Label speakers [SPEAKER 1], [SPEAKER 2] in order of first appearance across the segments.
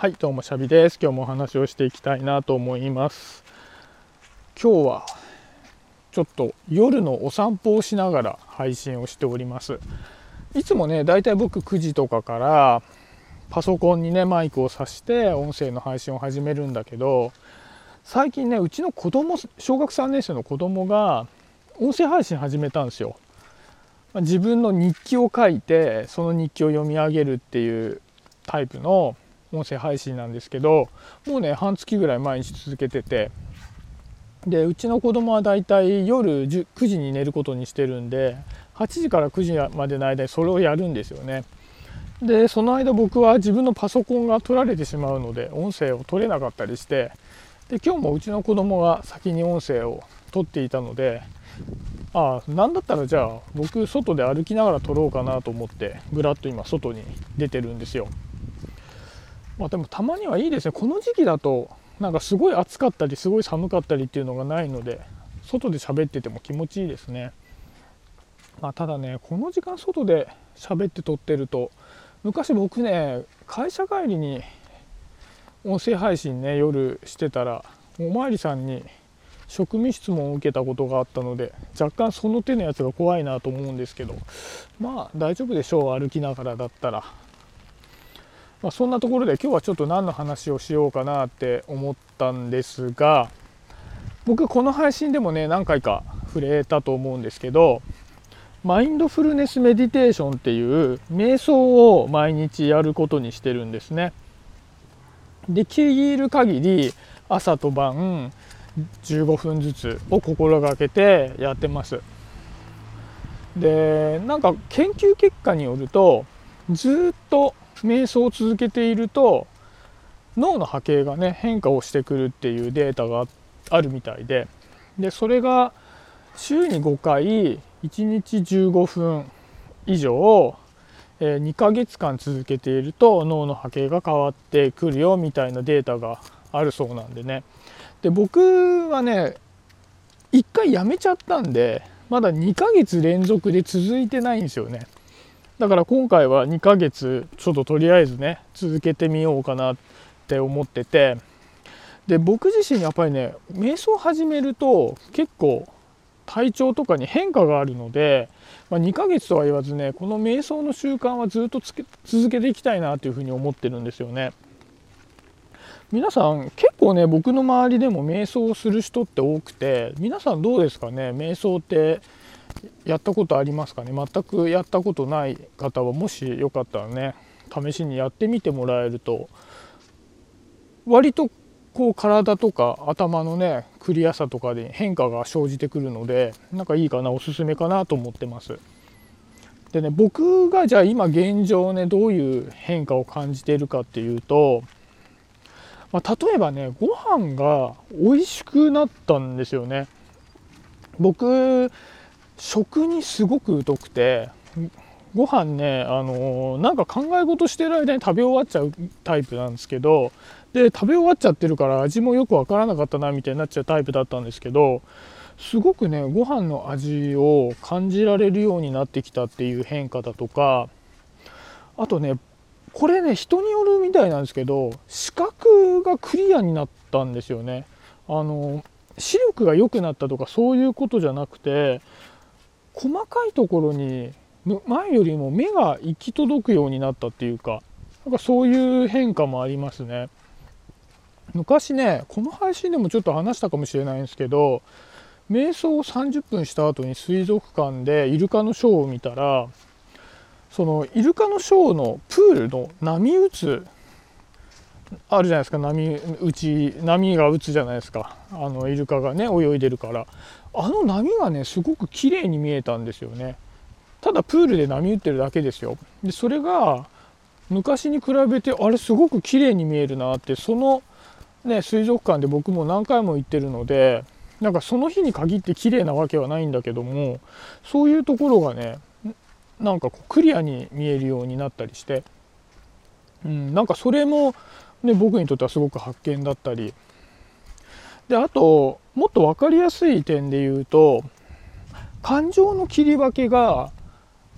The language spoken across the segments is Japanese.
[SPEAKER 1] はいどうもシャビです。今日もお話をしていきたいなと思います。今日はちょっと夜のお散歩をしながら配信をしております。いつもねだいたい僕9時とかからパソコンにねマイクを挿して音声の配信を始めるんだけど最近ねうちの子供小学3年生の子供が音声配信始めたんですよ。自分の日記を書いてその日記を読み上げるっていうタイプの音声配信なんですけどもうね半月ぐらい毎日続けてて。でうちの子供はだいたい夜9時に寝ることにしてるんで8時から9時までの間にそれをやるんですよね。でその間僕は自分のパソコンが取られてしまうので音声を取れなかったりして。で今日もうちの子供が先に音声を取っていたのでああ何だったらじゃあ僕外で歩きながら撮ろうかなと思ってぐらっと今外に出てるんですよ。まあでもたまにはいいですね。この時期だとなんかすごい暑かったりすごい寒かったりっていうのがないので外で喋ってても気持ちいいですね。まあ、ただねこの時間外で喋って撮ってると昔僕ね会社帰りに音声配信ね夜してたらおまわりさんに職務質問を受けたことがあったので若干その手のやつが怖いなと思うんですけどまあ大丈夫でしょう。歩きながらだったら、まあ、そんなところで今日はちょっと何の話をしようかなって思ったんですが僕この配信でもね何回か触れたと思うんですけどマインドフルネスメディテーションっていう瞑想を毎日やることにしてるんですね。できる限り朝と晩15分ずつを心がけてやってますでなんか研究結果によるとずっと瞑想を続けていると脳の波形がね変化をしてくるっていうデータがあるみたいででそれが週に5回1日15分以上2ヶ月間続けていると脳の波形が変わってくるよみたいなデータがあるそうなんでね。で僕はね1回やめちゃったんでまだ2ヶ月連続で続いてないんですよね。だから今回は2ヶ月ちょっととりあえずね続けてみようかなって思っててで僕自身やっぱりね瞑想始めると結構体調とかに変化があるので、まあ、2ヶ月とは言わずねこの瞑想の習慣はずっと続けていきたいなというふうに思ってるんですよね。皆さん結構ね僕の周りでも瞑想をする人って多くて皆さんどうですかね？瞑想ってやったことありますかね？全くやったことない方はもしよかったらね試しにやってみてもらえると割とこう体とか頭のねクリアさとかで変化が生じてくるのでなんかいいかなおすすめかなと思ってます。でね僕がじゃあ今現状ねどういう変化を感じているかっていうとまあ、例えばねご飯が美味しくなったんですよね僕食にすごく疎くてご飯ねあの、なんか考え事してる間に食べ終わっちゃうタイプなんですけどで食べ終わっちゃってるから味もよくわからなかったなみたいになっちゃうタイプだったんですけどすごくねご飯の味を感じられるようになってきたっていう変化だとかあとねこれね人によるみたいなんですけど視覚がクリアになったんですよね。あの視力が良くなったとかそういうことじゃなくて細かいところに前よりも目が行き届くようになったっていうかなんかそういう変化もありますね。昔ねこの配信でもちょっと話したかもしれないんですけど瞑想を30分した後に水族館でイルカのショーを見たらそのイルカのショーのプールの波打つあるじゃないですか。波打ち波が打つじゃないですか。あのイルカがね泳いでるから。あの波がねすごく綺麗に見えたんですよね。ただプールで波打ってるだけですよ。でそれが昔に比べてあれすごく綺麗に見えるなってそのね水族館で僕も何回も行ってるのでなんかその日に限って綺麗なわけはないんだけどもそういうところがねなんかこうクリアに見えるようになったりして、うん、なんかそれも、ね、僕にとってはすごく発見だったりであともっと分かりやすい点で言うと感情の切り分けが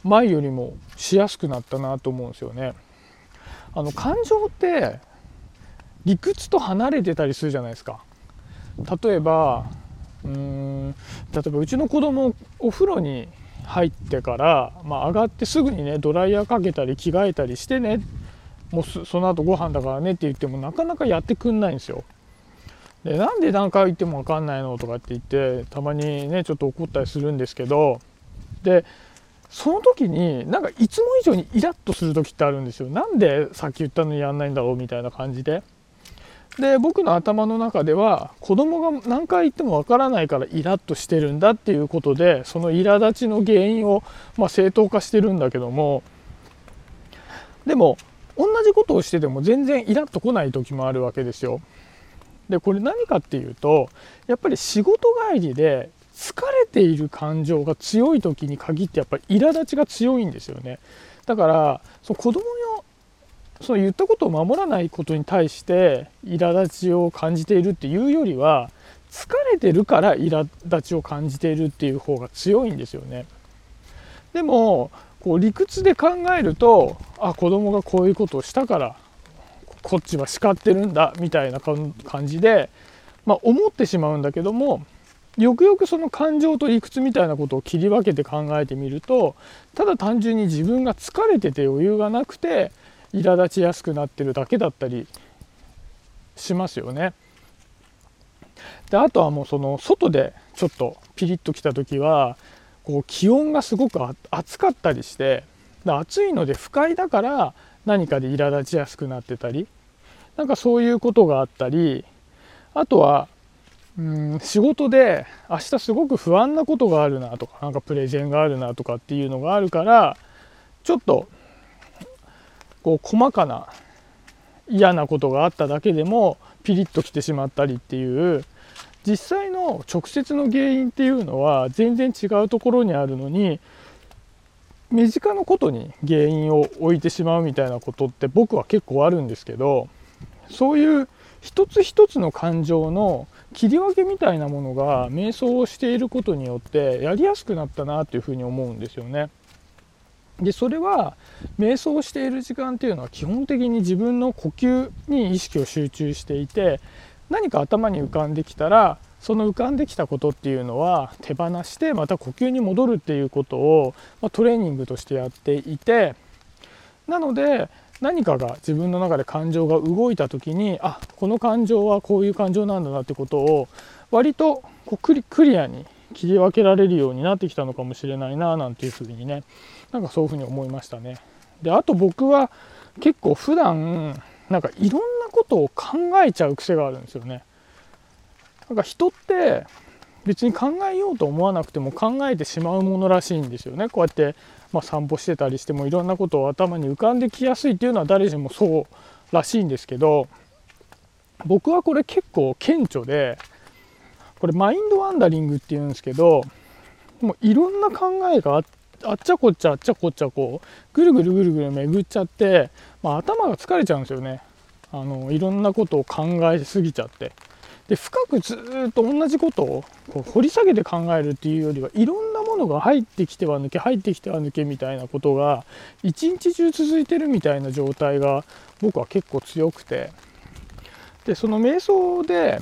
[SPEAKER 1] 前よりもしやすくなったなと思うんですよね。あの感情って理屈と離れてたりするじゃないですか例えばうーん例えばうちの子供お風呂に入ってから、まあ、上がってすぐにねドライヤーかけたり着替えたりしてねもうその後ご飯だからねって言ってもなかなかやってくんないんですよ。でなんで何回言っても分かんないのとかって言ってたまにねちょっと怒ったりするんですけどでその時になんかいつも以上にイラッとする時ってあるんですよ。なんでさっき言ったのにやんないんだろうみたいな感じで。で僕の頭の中では子供が何回言ってもわからないからイラッとしてるんだっていうことでその苛立ちの原因を、まあ、正当化してるんだけどもでも同じことをしてても全然イラッと来ない時もあるわけですよ。でこれ何かっていうとやっぱり仕事帰りで疲れている感情が強い時に限ってやっぱり苛立ちが強いんですよね。だからその子供のその言ったことを守らないことに対して苛立ちを感じているっていうよりは疲れてるから苛立ちを感じているっていう方が強いんですよね。でもこう理屈で考えるとあ子供がこういうことをしたからこっちは叱ってるんだみたいな感じで、まあ、思ってしまうんだけどもよくよくその感情と理屈みたいなことを切り分けて考えてみるとただ単純に自分が疲れてて余裕がなくて苛立ちやすくなってるだけだったりしますよね。であとはもうその外でちょっとピリッときた時はこう気温がすごく暑かったりして暑いので不快だから何かで苛立ちやすくなってたりなんかそういうことがあったりあとはうん仕事で明日すごく不安なことがあるなとかなんかプレゼンがあるなとかっていうのがあるからちょっとこう細かな嫌なことがあっただけでもピリッときてしまったりっていう実際の直接の原因っていうのは全然違うところにあるのに身近なことに原因を置いてしまうみたいなことって僕は結構あるんですけどそういう一つ一つの感情の切り分けみたいなものが瞑想をしていることによってやりやすくなったなっていうふうに思うんですよね。でそれは瞑想している時間っていうのは基本的に自分の呼吸に意識を集中していて何か頭に浮かんできたらその浮かんできたことっていうのは手放してまた呼吸に戻るっていうことを、ま、トレーニングとしてやっていてなので何かが自分の中で感情が動いた時にあこの感情はこういう感情なんだなってことを割とこうクリアに切り分けられるようになってきたのかもしれないななんていうふうにねなんかそういうふうに思いましたね。であと僕は結構普段なんかいろんことを考えちゃう癖があるんですよね。なんか人って別に考えようと思わなくても考えてしまうものらしいんですよね。こうやって、まあ、散歩してたりしてもいろんなことを頭に浮かんできやすいっていうのは誰しもそうらしいんですけど僕はこれ結構顕著でこれマインドワンダリングっていうんですけどもういろんな考えがあっちゃこっちゃあっちゃこっちゃこうぐるぐるぐるぐる巡っちゃって、まあ、頭が疲れちゃうんですよねあのいろんなことを考えすぎちゃって。で深くずっと同じことをこう掘り下げて考えるっていうよりはいろんなものが入ってきては抜け入ってきては抜けみたいなことが一日中続いてるみたいな状態が僕は結構強くて。でその瞑想で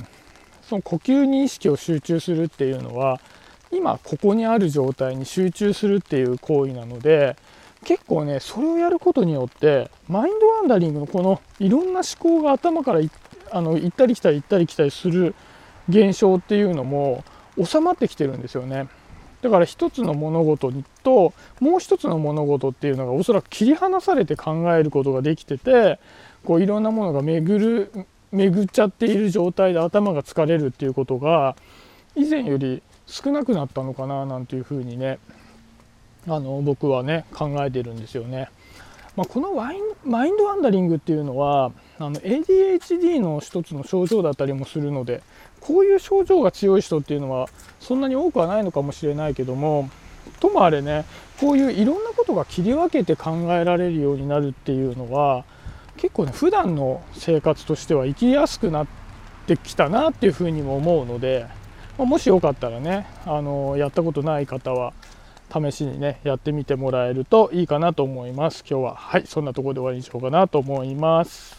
[SPEAKER 1] その呼吸に意識を集中するっていうのは今ここにある状態に集中するっていう行為なので結構ねそれをやることによってマインドワンダリングのこのいろんな思考が頭からあの行ったり来たり行ったり来たりする現象っていうのも収まってきてるんですよね。だから一つの物事ともう一つの物事っていうのがおそらく切り離されて考えることができててこういろんなものが巡る巡っちゃっている状態で頭が疲れるっていうことが以前より少なくなったのかななんていうふうにねあの僕はね考えてるんですよね。まあ、このワインマインドワンダリングっていうのはあの ADHD の一つの症状だったりもするのでこういう症状が強い人っていうのはそんなに多くはないのかもしれないけどもともあれねこういういろんなことが切り分けて考えられるようになるっていうのは結構ね普段の生活としては生きやすくなってきたなっていうふうにも思うので、まあ、もしよかったらねあのやったことない方は試しにねやってみてもらえるといいかなと思います。今日ははいそんなところで終わりにしようかなと思います。